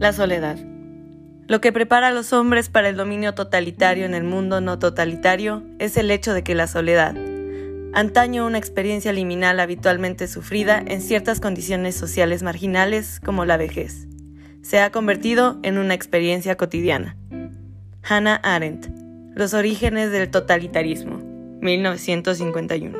La soledad. Lo que prepara a los hombres para el dominio totalitario en el mundo no totalitario es el hecho de que la soledad, antaño una experiencia liminal habitualmente sufrida en ciertas condiciones sociales marginales como la vejez, se ha convertido en una experiencia cotidiana. Hannah Arendt, Los orígenes del totalitarismo, 1951.